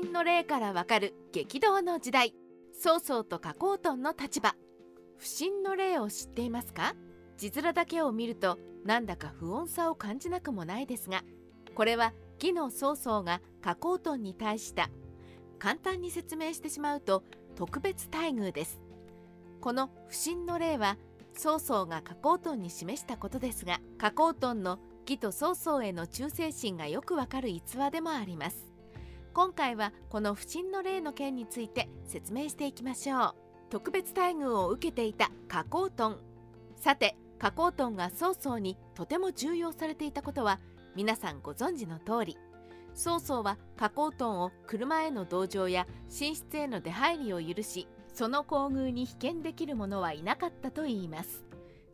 神の霊からわかる激動の時代。曹操と加工トンの立場。不審の霊を知っていますか？字面だけを見るとなんだか不穏さを感じなくもないですがこれは義の曹操が加工トンに対した簡単に説明してしまうと特別待遇です。この不審の例は曹操が加工トンに示したことですが加工トンの義と曹操への忠誠心がよくわかる逸話でもあります。今回はこの不審の例の件について説明していきましょう。特別待遇を受けていた加工トンさて加工トンが曹操にとても重要されていたことは皆さんご存知の通り。曹操は加工トンを車への同乗や寝室への出入りを許しその厚遇に被験できる者はいなかったといいます。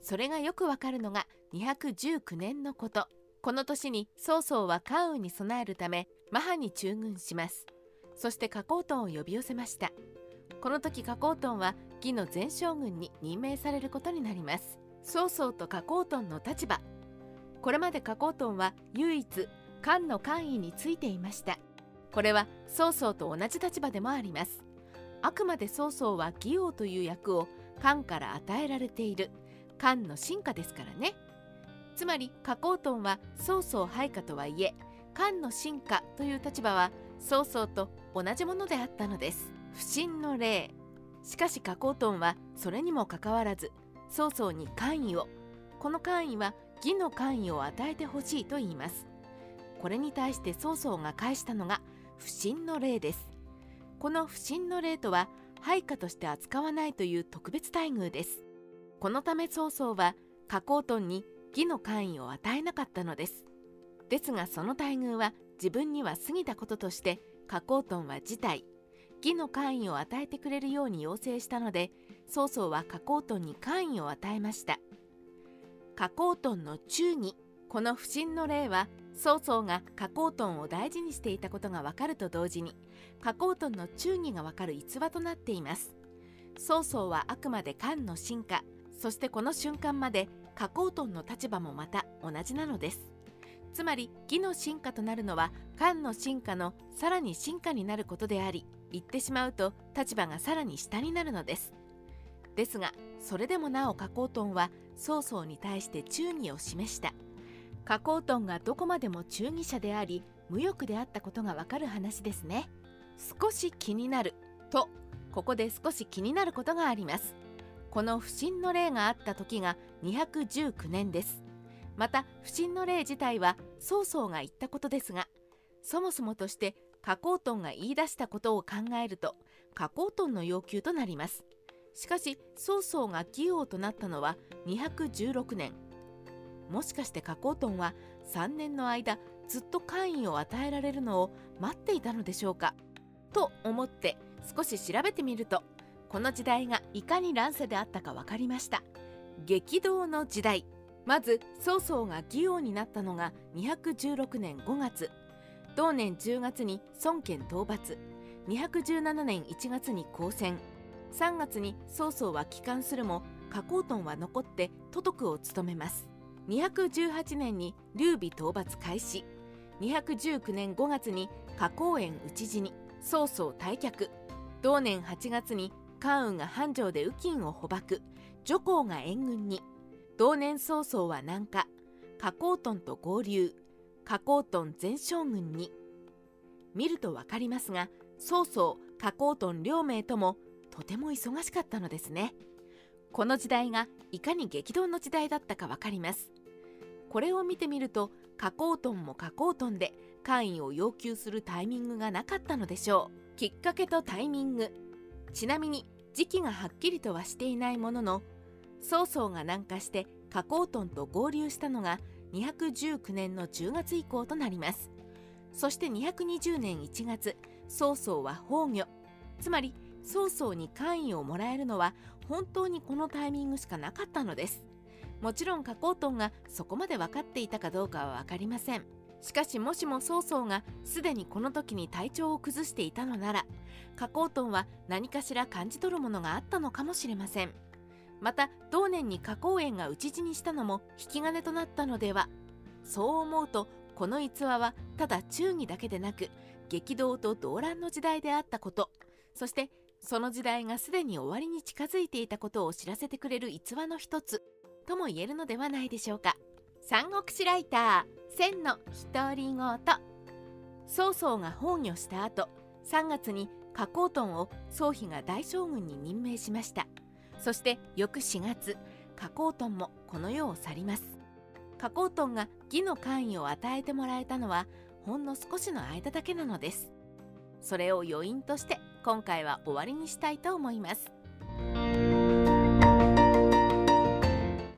それがよくわかるのが219年のこと。この年に曹操は関羽に備えるためマハに駐軍します。そして加工トンを呼び寄せました。この時加工トンは義の前将軍に任命されることになります。曹操と加工トンの立場。これまで加工トンは唯一漢の官位についていました。これは曹操と同じ立場でもあります。あくまで曹操は義王という役を漢から与えられている。漢の進化ですからね。つまり加工トンは曹操配下とはいえ漢の進化という立場は曹操と同じものであったのです。不審の例しかし加工トンはそれにもかかわらず曹操に官位を。この官位は義の官位を与えてほしいと言います。これに対して曹操が返したのが不審の例です。この不審の例とは配下として扱わないという特別待遇です。このため曹操は加工トンに義の官位を与えなかったのです。ですがその待遇は自分には過ぎたこととして加工トンは自体義の官位を与えてくれるように要請したので曹操は加工トンに官位を与えました。加工トンの忠義。この不審の例は曹操が加工トンを大事にしていたことがわかると同時に加工トンの忠義がわかる逸話となっています。曹操はあくまで漢の進化。そしてこの瞬間まで加工トンの立場もまた同じなのです。つまり義の進化となるのは漢の進化のさらに進化になることであり言ってしまうと立場がさらに下になるのです。ですがそれでもなお加工トンは曹操に対して忠義を示した。加工トンがどこまでも忠義者であり無欲であったことがわかる話ですね。少し気になるとここで少し気になることがあります。この不審の例があった時が219年です。また不審の例自体は曹操が言ったことですがそもそもとして加工トンが言い出したことを考えると加工トンの要求となります。しかし曹操が義王となったのは216年。もしかして加工トンは3年の間ずっと官位を与えられるのを待っていたのでしょうか？と思って少し調べてみるとこの時代がいかに乱世であったか分かりました。激動の時代。まず曹操が義王になったのが216年5月。同年10月に孫権討伐。217年1月に交戦。3月に曹操は帰還するも加工トンは残って都督を務めます。218年に劉備討伐開始。219年5月に加工園討ち死に。曹操退却。同年8月に関羽が繁盛で右近を捕獲徐行が援軍に。同年曹操は南下加工トンと合流加工トン前将軍に。見ると分かりますが曹操加工トン両名ともとても忙しかったのですね。この時代がいかに激動の時代だったか分かります。これを見てみると加工トンも加工トンで官位を要求するタイミングがなかったのでしょう。きっかけとタイミング。ちなみに時期がはっきりとはしていないものの曹操が南下して加工トンと合流したのが219年の10月以降となります。そして220年1月曹操は崩御。つまり曹操に官位をもらえるのは本当にこのタイミングしかなかったのです。もちろん加工トンがそこまで分かっていたかどうかは分かりません。しかしもしも曹操がすでにこの時に体調を崩していたのなら加工トンは何かしら感じ取るものがあったのかもしれません。また同年に加工園が討ち死にしたのも引き金となったのでは。そう思うとこの逸話はただ忠義だけでなく激動と動乱の時代であったこと。そしてその時代がすでに終わりに近づいていたことを知らせてくれる逸話の一つ。とも言えるのではないでしょうか。三国志ライター千の独り言曹操が崩御した後3月に加工トンを曹丕が大将軍に任命しました。そして翌4月加工トンもこの世を去ります。加工トンが義の官位を与えてもらえたのはほんの少しの間だけなのです。それを余韻として今回は終わりにしたいと思います。